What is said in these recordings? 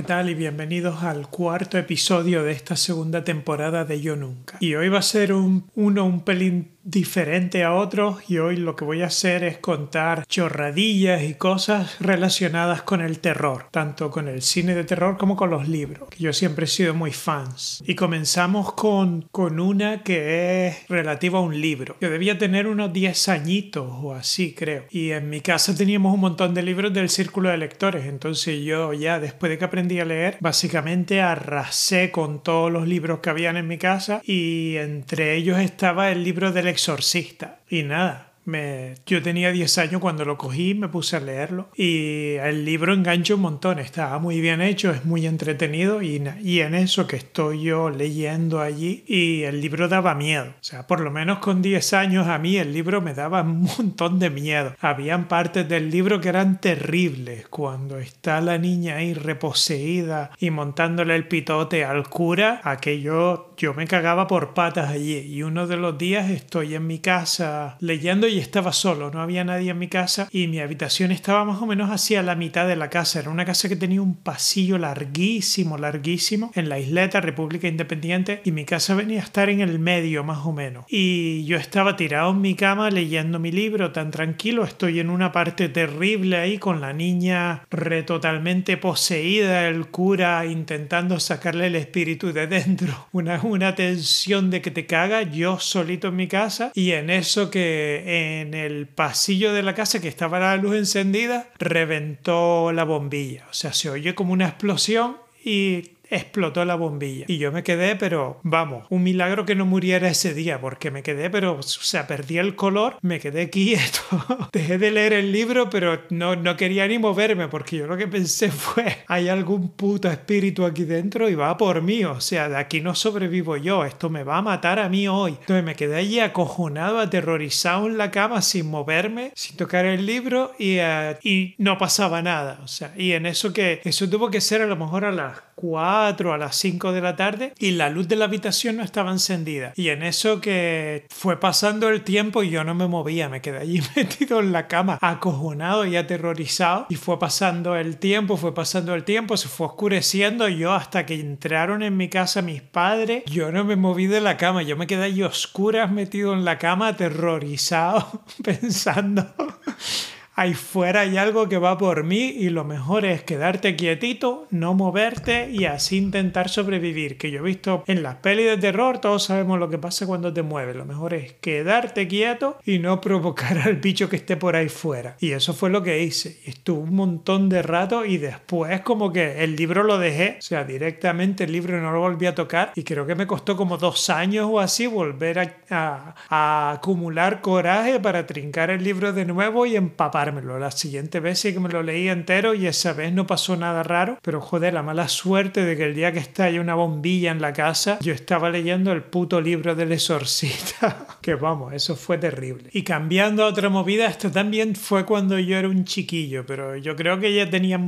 ¿qué tal? Y bienvenidos al cuarto episodio de esta segunda temporada de Yo Nunca. Y hoy va a ser un, uno un pelín diferente a otros y hoy lo que voy a hacer es contar chorradillas y cosas relacionadas con el terror, tanto con el cine de terror como con los libros, que yo siempre he sido muy fans. Y comenzamos con, con una que es relativa a un libro. Yo debía tener unos 10 añitos o así, creo. Y en mi casa teníamos un montón de libros del círculo de lectores, entonces yo ya después de que aprendí a leer, básicamente arrasé con todos los libros que habían en mi casa y entre ellos estaba el libro del exorcista. Y nada, me, yo tenía 10 años cuando lo cogí, me puse a leerlo y el libro engancha un montón, está muy bien hecho, es muy entretenido y, y en eso que estoy yo leyendo allí y el libro daba miedo. O sea, por lo menos con 10 años a mí el libro me daba un montón de miedo. Habían partes del libro que eran terribles, cuando está la niña ahí reposeída y montándole el pitote al cura, aquello yo me cagaba por patas allí y uno de los días estoy en mi casa leyendo y estaba solo, no había nadie en mi casa y mi habitación estaba más o menos hacia la mitad de la casa. Era una casa que tenía un pasillo larguísimo, larguísimo en la isleta República Independiente y mi casa venía a estar en el medio más o menos. Y yo estaba tirado en mi cama leyendo mi libro tan tranquilo, estoy en una parte terrible ahí con la niña re totalmente poseída, el cura intentando sacarle el espíritu de dentro, una, una tensión de que te caga, yo solito en mi casa y en eso que en el pasillo de la casa que estaba la luz encendida, reventó la bombilla. O sea, se oye como una explosión y explotó la bombilla. Y yo me quedé, pero vamos, un milagro que no muriera ese día, porque me quedé, pero, o sea, perdí el color, me quedé quieto. Dejé de leer el libro, pero no, no quería ni moverme, porque yo lo que pensé fue, hay algún puto espíritu aquí dentro y va por mí, o sea, de aquí no sobrevivo yo, esto me va a matar a mí hoy. Entonces me quedé allí acojonado, aterrorizado en la cama, sin moverme, sin tocar el libro y, uh, y no pasaba nada, o sea, y en eso que, eso tuvo que ser a lo mejor a las 4 a las 5 de la tarde y la luz de la habitación no estaba encendida. Y en eso que fue pasando el tiempo y yo no me movía, me quedé allí metido en la cama, acojonado y aterrorizado. Y fue pasando el tiempo, fue pasando el tiempo, se fue oscureciendo yo hasta que entraron en mi casa mis padres. Yo no me moví de la cama, yo me quedé allí oscuras metido en la cama, aterrorizado, pensando ahí fuera hay algo que va por mí y lo mejor es quedarte quietito, no moverte y así intentar sobrevivir. Que yo he visto en las pelis de terror, todos sabemos lo que pasa cuando te mueves. Lo mejor es quedarte quieto y no provocar al bicho que esté por ahí fuera. Y eso fue lo que hice. Estuve un montón de rato y después como que el libro lo dejé, o sea, directamente el libro no lo volví a tocar y creo que me costó como dos años o así volver a, a, acumular coraje para trincar el libro de nuevo y la siguiente vez sí que me lo leí entero y esa vez no pasó nada raro, pero joder, la mala suerte de que el día que estalla una bombilla en la casa, yo estaba leyendo el puto libro del exorcista. que vamos, eso fue terrible. Y cambiando a otra movida, esto también fue cuando yo era un chiquillo, pero yo creo que ya tenía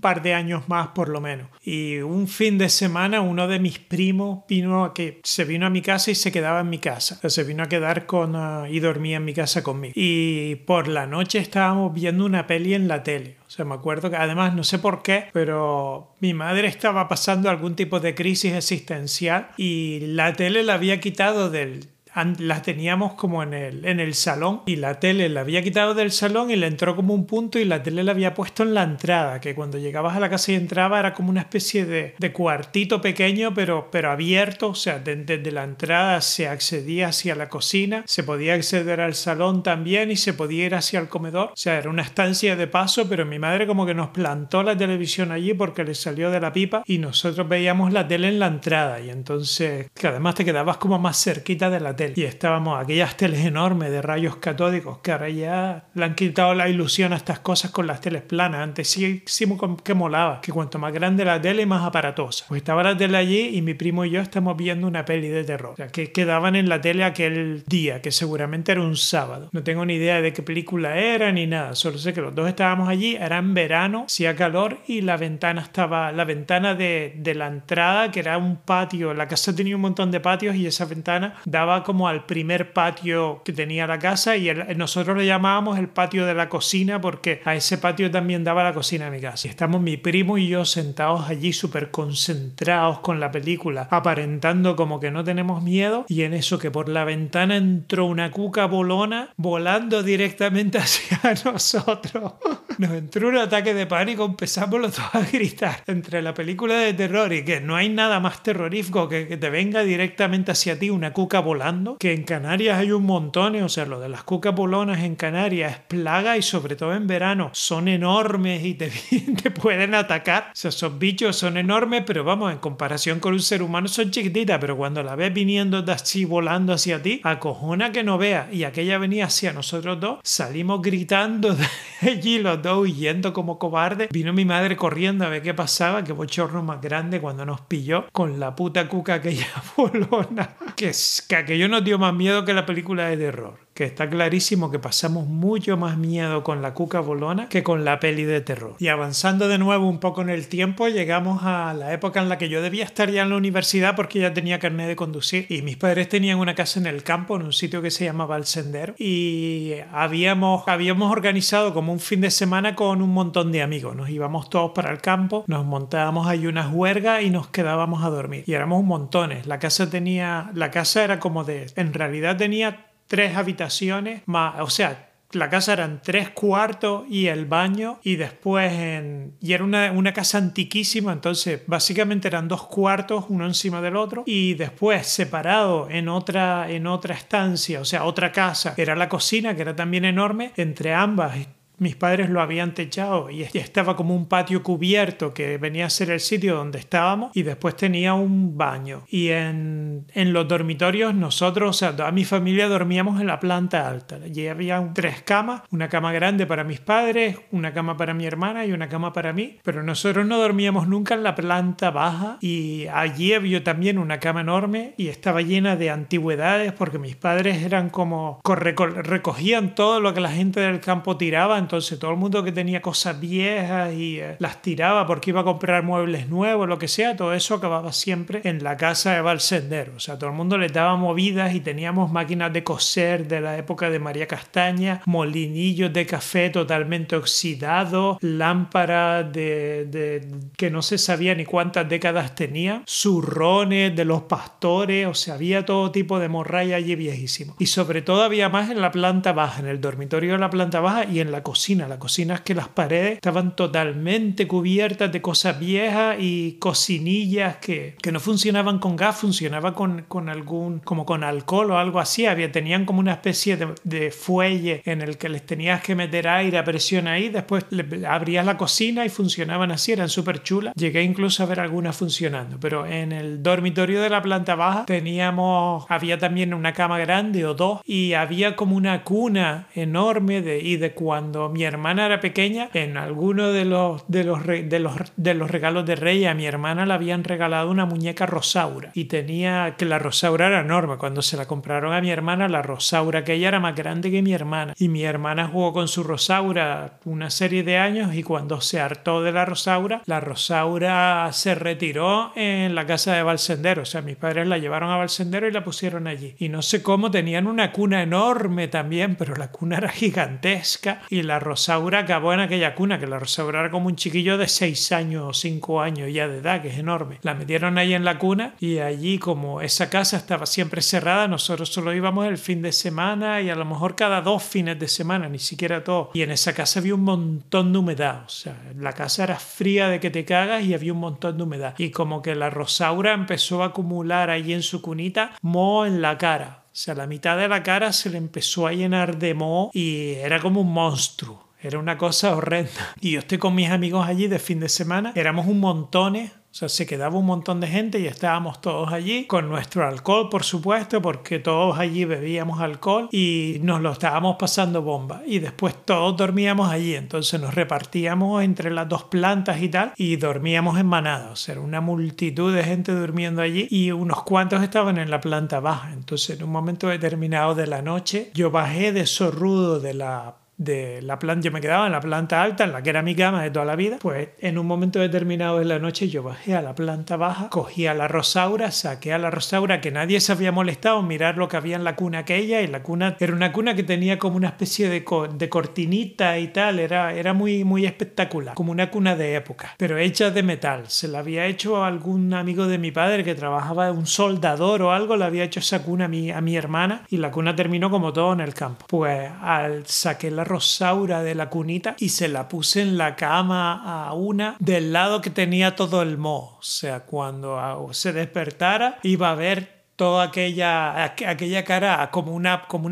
par de años más por lo menos. Y un fin de semana uno de mis primos vino a que se vino a mi casa y se quedaba en mi casa. O se vino a quedar con uh, y dormía en mi casa conmigo. Y por la noche estábamos viendo una peli en la tele. O sea, me acuerdo que además no sé por qué, pero mi madre estaba pasando algún tipo de crisis existencial y la tele la había quitado del las teníamos como en el, en el salón y la tele la había quitado del salón y le entró como un punto y la tele la había puesto en la entrada, que cuando llegabas a la casa y entraba era como una especie de, de cuartito pequeño pero, pero abierto, o sea, desde de la entrada se accedía hacia la cocina, se podía acceder al salón también y se podía ir hacia el comedor, o sea, era una estancia de paso, pero mi madre como que nos plantó la televisión allí porque le salió de la pipa y nosotros veíamos la tele en la entrada y entonces, que además te quedabas como más cerquita de la tele y estábamos aquellas teles enormes de rayos catódicos que ahora ya le han quitado la ilusión a estas cosas con las teles planas. Antes sí, sí que molaba, que cuanto más grande la tele, más aparatosa. Pues estaba la tele allí y mi primo y yo estamos viendo una peli de terror. Que quedaban en la tele aquel día, que seguramente era un sábado. No tengo ni idea de qué película era ni nada. Solo sé que los dos estábamos allí, era en verano, hacía calor y la ventana estaba, la ventana de, de la entrada, que era un patio. La casa tenía un montón de patios y esa ventana daba como al primer patio que tenía la casa y nosotros le llamábamos el patio de la cocina porque a ese patio también daba la cocina de mi casa. Y estamos mi primo y yo sentados allí súper concentrados con la película, aparentando como que no tenemos miedo y en eso que por la ventana entró una cuca bolona volando directamente hacia nosotros. Nos entró un ataque de pánico, empezamos los dos a gritar entre la película de terror y que no hay nada más terrorífico que que te venga directamente hacia ti una cuca volando, que en Canarias hay un montón, o sea, lo de las cucas bolonas en Canarias es plaga y sobre todo en verano son enormes y te, te pueden atacar. O sea, esos bichos son enormes, pero vamos, en comparación con un ser humano son chiquititas, pero cuando la ves viniendo de así volando hacia ti, acojona que no veas. Y aquella venía hacia nosotros dos, salimos gritando de allí los dos huyendo como cobardes. Vino mi madre corriendo a ver qué pasaba, qué bochorno más grande cuando nos pilló con la puta cuca aquella bolona, que, que aquello nos dio más miedo que la película de terror que está clarísimo que pasamos mucho más miedo con la cuca bolona que con la peli de terror. Y avanzando de nuevo un poco en el tiempo, llegamos a la época en la que yo debía estar ya en la universidad porque ya tenía carnet de conducir y mis padres tenían una casa en el campo, en un sitio que se llamaba El Sendero y habíamos, habíamos organizado como un fin de semana con un montón de amigos. Nos íbamos todos para el campo, nos montábamos ahí unas huergas y nos quedábamos a dormir. Y éramos montones. La casa tenía, la casa era como de, en realidad tenía tres habitaciones, más, o sea, la casa eran tres cuartos y el baño y después en... y era una, una, casa antiquísima entonces básicamente eran dos cuartos uno encima del otro y después separado en otra en otra estancia o sea otra casa era la cocina que era también enorme entre ambas mis padres lo habían techado y estaba como un patio cubierto que venía a ser el sitio donde estábamos y después tenía un baño. Y en, en los dormitorios nosotros, o sea, toda mi familia dormíamos en la planta alta. Allí había tres camas, una cama grande para mis padres, una cama para mi hermana y una cama para mí, pero nosotros no dormíamos nunca en la planta baja y allí había también una cama enorme y estaba llena de antigüedades porque mis padres eran como recogían todo lo que la gente del campo tiraba entonces todo el mundo que tenía cosas viejas y eh, las tiraba porque iba a comprar muebles nuevos, lo que sea, todo eso acababa siempre en la casa de Valsendero. O sea, todo el mundo le daba movidas y teníamos máquinas de coser de la época de María Castaña, molinillos de café totalmente oxidados, lámparas de, de que no se sabía ni cuántas décadas tenía, zurrones de los pastores, o sea, había todo tipo de morralla allí viejísimo. Y sobre todo había más en la planta baja, en el dormitorio de la planta baja y en la cocina cocina. La cocina es que las paredes estaban totalmente cubiertas de cosas viejas y cocinillas que, que no funcionaban con gas, funcionaba con, con, algún, como con alcohol o algo así. Había, tenían como una especie de, de fuelle en el que les tenías que meter aire a presión ahí. Después le, abrías la cocina y funcionaban así, eran súper chulas. Llegué incluso a ver algunas funcionando, pero en el dormitorio de la planta baja teníamos, había también una cama grande o dos y había como una cuna enorme de, y de cuando mi hermana era pequeña, en alguno de los, de los, de los, regalos de Reyes a mi hermana le habían regalado una muñeca rosaura y tenía que la rosaura era enorme. Cuando se la compraron a mi hermana, la rosaura que ella era más grande que mi hermana y mi hermana jugó con su rosaura una serie de años y cuando se hartó de la rosaura, la rosaura se retiró en la casa de Valsendero. O sea, mis padres la llevaron a Valsendero y la pusieron allí. Y no sé cómo tenían una cuna enorme también, pero la cuna era gigantesca y la Rosaura acabó en aquella cuna, que la Rosaura era como un chiquillo de 6 años o 5 años ya de edad, que es enorme. La metieron ahí en la cuna y allí como esa casa estaba siempre cerrada, nosotros solo íbamos el fin de semana y a lo mejor cada dos fines de semana, ni siquiera todo. Y en esa casa había un montón de humedad, o sea, la casa era fría de que te cagas y había un montón de humedad. Y como que la Rosaura empezó a acumular allí en su cunita moho en la cara o sea, la mitad de la cara se le empezó a llenar de moho y era como un monstruo. Era una cosa horrenda. Y yo estoy con mis amigos allí de fin de semana. Éramos un montones o sea, se quedaba un montón de gente y estábamos todos allí con nuestro alcohol, por supuesto, porque todos allí bebíamos alcohol y nos lo estábamos pasando bomba. Y después todos dormíamos allí, entonces nos repartíamos entre las dos plantas y tal y dormíamos en manada. O sea, era una multitud de gente durmiendo allí y unos cuantos estaban en la planta baja. Entonces, en un momento determinado de la noche, yo bajé de sorrudo de la de la planta, yo me quedaba en la planta alta, en la que era mi cama de toda la vida, pues en un momento determinado de la noche yo bajé a la planta baja, cogí a la Rosaura, saqué a la Rosaura, que nadie se había molestado mirar lo que había en la cuna aquella, y la cuna era una cuna que tenía como una especie de, de cortinita y tal, era, era muy, muy espectacular, como una cuna de época, pero hecha de metal. Se la había hecho algún amigo de mi padre que trabajaba, un soldador o algo, le había hecho esa cuna a mi, a mi hermana, y la cuna terminó como todo en el campo. Pues al saqué la Rosaura de la cunita y se la puse en la cama a una del lado que tenía todo el moho. O sea, cuando se despertara iba a ver toda aquella, aquella cara como, una, como,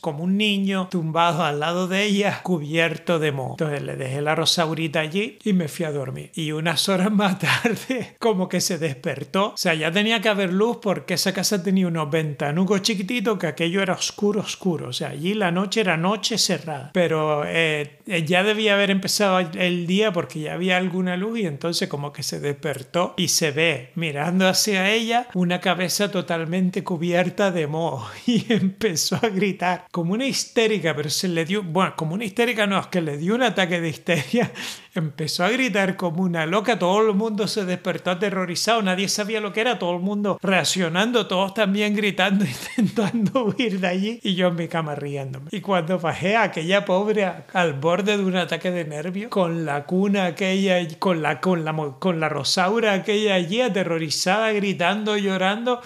como un niño tumbado al lado de ella, cubierto de moho. Entonces le dejé la rosaurita allí y me fui a dormir. Y unas horas más tarde, como que se despertó. O sea, ya tenía que haber luz porque esa casa tenía unos ventanucos chiquititos que aquello era oscuro, oscuro. O sea, allí la noche era noche cerrada. Pero eh, ya debía haber empezado el día porque ya había alguna luz y entonces como que se despertó y se ve mirando hacia ella una cabeza total cubierta de moho y empezó a gritar como una histérica, pero se le dio, bueno, como una histérica no, es que le dio un ataque de histeria, empezó a gritar como una loca, todo el mundo se despertó aterrorizado, nadie sabía lo que era, todo el mundo reaccionando, todos también gritando, intentando huir de allí y yo en mi cama riéndome. Y cuando bajé a aquella pobre al borde de un ataque de nervio, con la cuna aquella, con la, con la, con la rosaura aquella allí aterrorizada, gritando, llorando,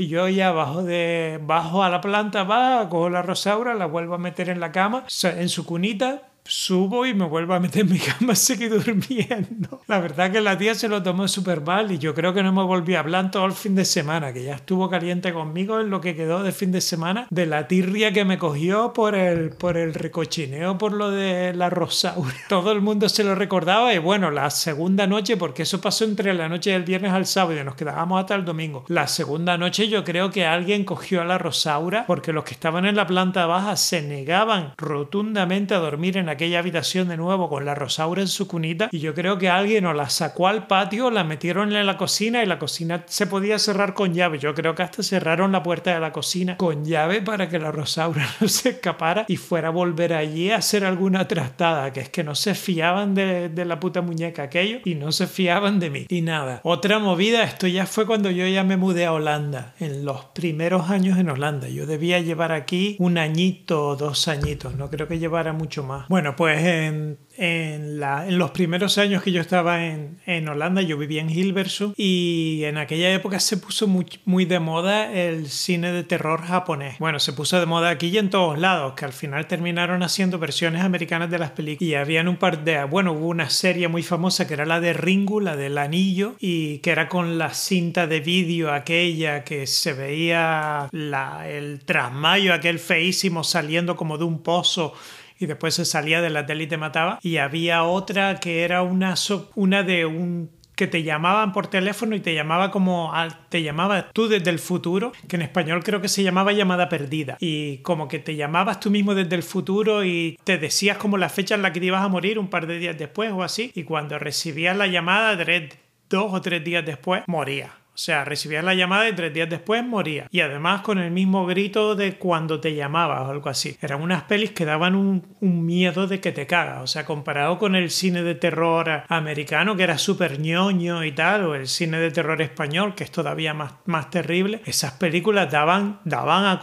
y yo ya bajo, de, bajo a la planta baja, cojo la rosaura, la vuelvo a meter en la cama, en su cunita, subo y me vuelvo a meter en mi cama, seguí durmiendo. La verdad que la tía se lo tomó súper mal y yo creo que no me volví a hablar todo el fin de semana, que ya estuvo caliente conmigo en lo que quedó de fin de semana, de la tirria que me cogió por el, por el recochineo, por lo de la rosaura. Todo el mundo se lo recordaba y bueno, la segunda noche, porque eso pasó entre la noche del viernes al sábado y nos quedábamos hasta el domingo. La segunda noche yo creo que alguien cogió a la rosaura porque los que estaban en la planta baja se negaban rotundamente a dormir en aquella habitación de nuevo con la Rosaura en su cunita y yo creo que alguien o la sacó al patio, la metieron en la cocina y la cocina se podía cerrar con llave. Yo creo que hasta cerraron la puerta de la cocina con llave para que la Rosaura no se escapara y fuera a volver allí a hacer alguna trastada, que es que no se fiaban de, de la puta muñeca aquello y no se fiaban de mí. Y nada, otra movida, esto ya fue cuando yo ya me mudé a Holanda, en los primeros años en Holanda. Yo debía llevar aquí un añito o dos añitos, no creo que llevara mucho más. Bueno, pues en los primeros años que yo estaba en, Holanda, yo vivía en Hilversum y en aquella época se puso muy, muy, de moda el cine de terror japonés. Bueno, se puso de moda aquí y en todos lados, que al final terminaron haciendo versiones americanas de las películas. Y habían un par de, bueno, hubo una serie muy famosa que era la de Ringu, la del anillo, y que era con la cinta de vídeo aquella que se veía la, el trasmayo aquel feísimo saliendo como de un pozo y después se salía de la tele y te mataba. Y había otra que era una, una de un que te llamaban por teléfono y te llamaba como te llamaba tú desde el futuro, que en español creo que se llamaba llamada perdida. Y como que te llamabas tú mismo desde el futuro y te decías como la fecha en la que te ibas a morir un par de días después o así. Y cuando recibías la llamada dos o tres días después moría o sea, recibías la llamada y tres días después moría. Y además con el mismo grito de cuando te llamaba o algo así. Eran unas pelis que daban un, miedo de que te cagas. O sea, comparado con el cine de terror americano, que era súper ñoño y tal, o el cine de terror español, que es todavía más, más terrible, esas películas daban, daban a.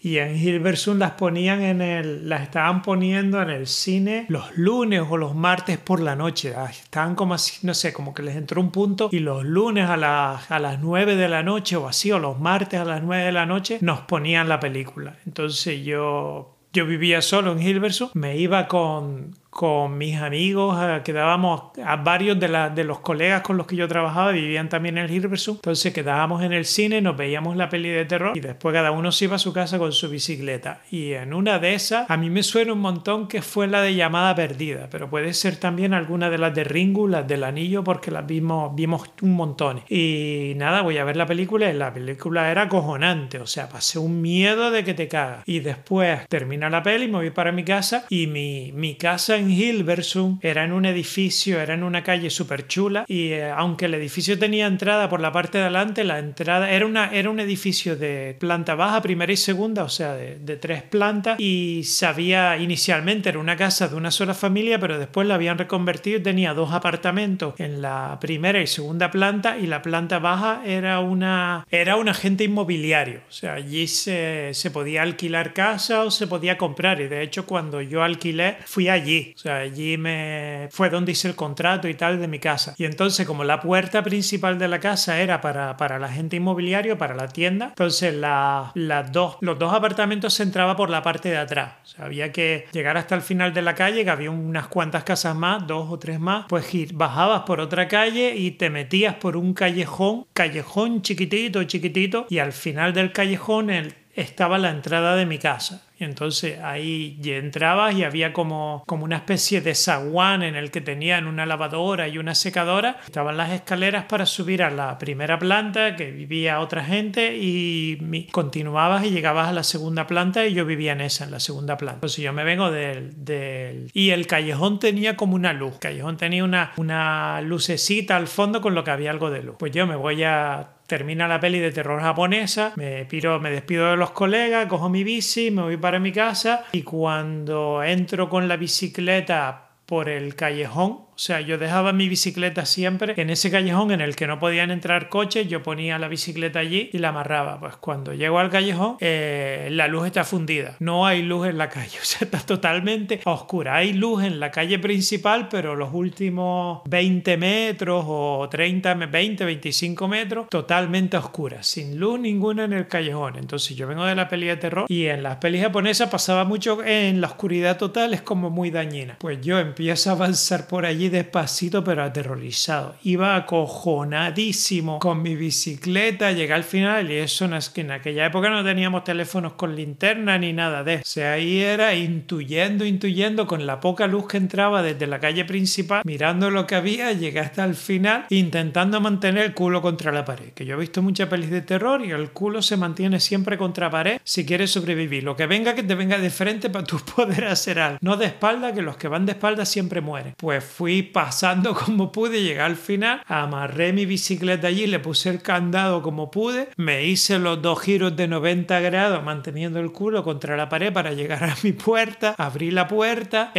Y en Hilversum las ponían en el. las estaban poniendo en el cine los lunes o los martes por la noche. Estaban como así, no sé, como que les entró un punto y los lunes a, a las 9 de la noche o así, o los martes a las 9 de la noche, nos ponían la película. Entonces yo, yo vivía solo en Hilversum, me iba con, con mis amigos, quedábamos a varios de, de los colegas con los que yo trabajaba, vivían también en el Hilversum, entonces quedábamos en el cine, nos veíamos la peli de terror y después cada uno se iba a su casa con su bicicleta. Y en una de esas, a mí me suena un montón que fue la de llamada perdida, pero puede ser también alguna de las de Ringu, las del anillo, porque las vimos, vimos un montón. Y nada, voy a ver la película y la película era acojonante, o sea, pasé un miedo de que te cagas. Y después termina la peli, me voy para mi casa y mi, mi casa en Hilversum era en un edificio, era en una calle súper chula y eh, aunque el edificio tenía entrada por la parte de adelante, la entrada era, una, era un edificio de planta baja, primera y segunda, o sea, de, de tres plantas y sabía inicialmente era una casa de una sola familia, pero después la habían reconvertido y tenía dos apartamentos en la primera y segunda planta y la planta baja era una era un agente inmobiliario, o sea, allí se, se podía alquilar casa o se podía comprar y de hecho cuando yo alquilé fui allí, o sea, allí me fue donde hice el contrato y tal de mi casa. Y entonces como la puerta principal de la casa era para, para el agente inmobiliario, para la tienda, entonces la, dos, los dos apartamentos se entraba por la parte de atrás, o sea, había que llegar hasta el final de la calle, que había unas cuantas casas más, dos o tres más, pues bajabas por otra calle y te metías por un callejón, callejón chiquitito, chiquitito, y al final del callejón el estaba la entrada de mi casa. Entonces ahí ya entrabas y había como, como una especie de zaguán en el que tenían una lavadora y una secadora. Estaban las escaleras para subir a la primera planta, que vivía otra gente, y continuabas y llegabas a la segunda planta y yo vivía en esa, en la segunda planta. Entonces yo me vengo del... del... Y el callejón tenía como una luz. El callejón tenía una, una lucecita al fondo con lo que había algo de luz. Pues yo me voy a termina la peli de terror japonesa, me piro, me despido de los colegas, cojo mi bici, me voy para mi casa y cuando entro con la bicicleta por el callejón sea, yo dejaba mi bicicleta siempre en ese callejón en el que no podían entrar coches, yo ponía la bicicleta allí y la amarraba. Pues cuando llego al callejón, eh, la luz está fundida. No hay luz en la calle, o sea, está totalmente oscura. Hay luz en la calle principal, pero los últimos 20 metros o 30, 20, 25 metros, totalmente oscura, sin luz ninguna en el callejón. Entonces yo vengo de la peli de terror y en las pelis japonesas pasaba mucho en la oscuridad total, es como muy dañina. Pues yo empiezo a avanzar por allí despacito pero aterrorizado. Iba acojonadísimo con mi bicicleta, llegué al final y eso no es que en aquella época no teníamos teléfonos con linterna ni nada de eso. Ahí era intuyendo, intuyendo con la poca luz que entraba desde la calle principal, mirando lo que había, llegué hasta el final intentando mantener el culo contra la pared. Que yo he visto muchas pelis de terror y el culo se mantiene siempre contra pared si quieres sobrevivir. Lo que venga que te venga de frente para tú poder hacer algo. No de espalda, que los que van de espalda siempre mueren. Pues fui pasando como pude, llegar al final, amarré mi bicicleta allí, le puse el candado como pude, me hice los dos giros de 90 grados manteniendo el culo contra la pared para llegar a mi puerta, abrí la puerta,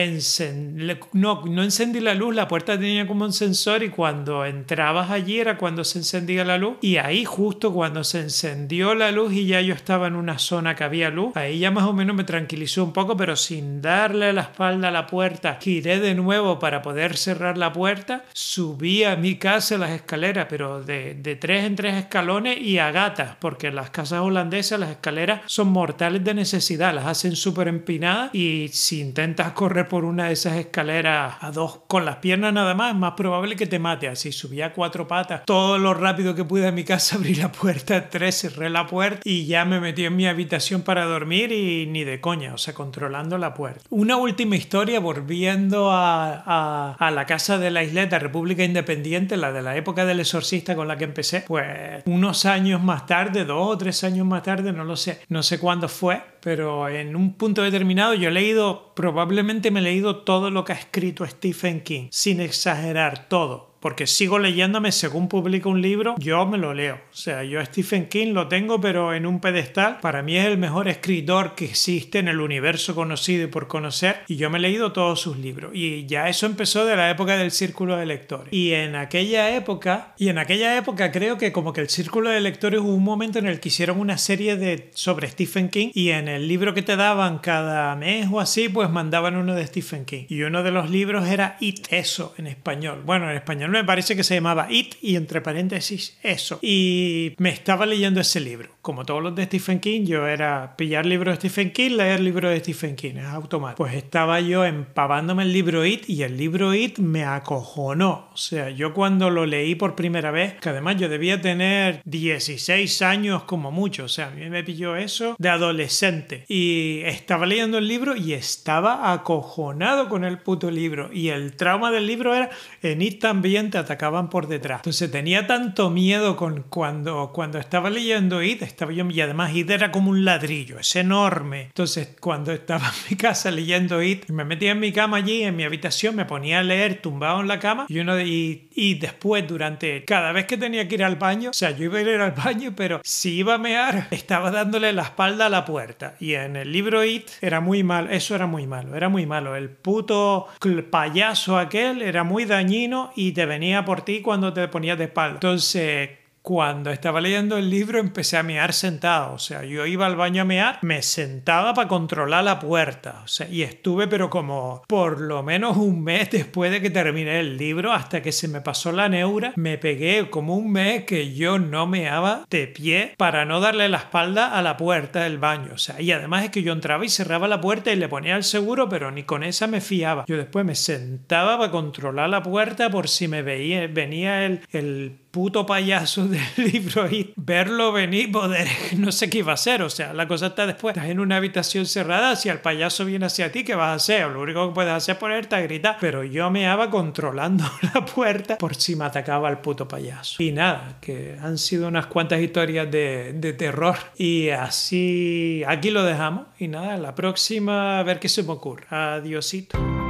no, no encendí la luz, la puerta tenía como un sensor y cuando entrabas allí era cuando se encendía la luz y ahí justo cuando se encendió la luz y ya yo estaba en una zona que había luz, ahí ya más o menos me tranquilizó un poco, pero sin darle la espalda a la puerta, giré de nuevo para poder cerrar la puerta, subí a mi casa las escaleras, pero de, de tres en tres escalones y a gatas, porque en las casas holandesas las escaleras son mortales de necesidad, las hacen súper empinadas y si intentas correr por una de esas escaleras a dos con las piernas nada más, es más probable que te mate. Así subí a cuatro patas, todo lo rápido que pude a mi casa, abrí la puerta, tres, cerré la puerta y ya me metí en mi habitación para dormir y ni de coña, o sea, controlando la puerta. Una última historia volviendo a, la casa de la isleta República Independiente, la de la época del exorcista con la que empecé, pues unos años más tarde, dos o tres años más tarde, no lo sé, no sé cuándo fue, pero en un punto determinado yo he leído, probablemente me he leído todo lo que ha escrito Stephen King, sin exagerar todo porque sigo leyéndome según publica un libro, yo me lo leo. O sea, yo Stephen King lo tengo, pero en un pedestal. Para mí es el mejor escritor que existe en el universo conocido y por conocer. Y yo me he leído todos sus libros. Y ya eso empezó de la época del círculo de lectores. Y en aquella época, y en aquella época creo que como que el círculo de lectores hubo un momento en el que hicieron una serie de sobre Stephen King y en el libro que te daban cada mes o así, pues mandaban uno de Stephen King. Y uno de los libros era It, eso en español. Bueno, en español me parece que se llamaba It y entre paréntesis eso. Y me estaba leyendo ese libro. Como todos los de Stephen King, yo era pillar libros de Stephen King, leer libros de Stephen King, es automático. Pues estaba yo empavándome el libro It y el libro It me acojonó. O sea, yo cuando lo leí por primera vez, que además yo debía tener 16 años como mucho, o sea, a mí me pilló eso de adolescente. Y estaba leyendo el libro y estaba acojonado con el puto libro. Y el trauma del libro era en It también te atacaban por detrás. Entonces tenía tanto miedo con cuando, cuando estaba leyendo It, estaba yo, y además It era como un ladrillo, es enorme. Entonces cuando estaba en mi casa leyendo It, me metía en mi cama allí, en mi habitación, me ponía a leer tumbado en la cama y, uno, y, y después durante cada vez que tenía que ir al baño, o sea, yo iba a ir al baño, pero si iba a mear, estaba dándole la espalda a la puerta. Y en el libro It era muy malo, eso era muy malo, era muy malo. El puto payaso aquel era muy dañino y te venía por ti cuando te ponías de espalda. Entonces, cuando estaba leyendo el libro empecé a mear sentado, o sea, yo iba al baño a mear, me sentaba para controlar la puerta, o sea, y estuve pero como por lo menos un mes después de que terminé el libro, hasta que se me pasó la neura, me pegué como un mes que yo no meaba de pie para no darle la espalda a la puerta del baño, o sea, y además es que yo entraba y cerraba la puerta y le ponía el seguro, pero ni con esa me fiaba. Yo después me sentaba para controlar la puerta por si me veía, venía el, el puto payaso del libro y verlo venir, poder, no sé qué iba a hacer. O sea, la cosa está después. Estás en una habitación cerrada, si el payaso viene hacia ti, ¿qué vas a hacer? Lo único que puedes hacer es ponerte a gritar. Pero yo me iba controlando la puerta por si me atacaba el puto payaso. Y nada, que han sido unas cuantas historias de, de terror. Y así, aquí lo dejamos. Y nada, la próxima a ver qué se me ocurre. Adiosito.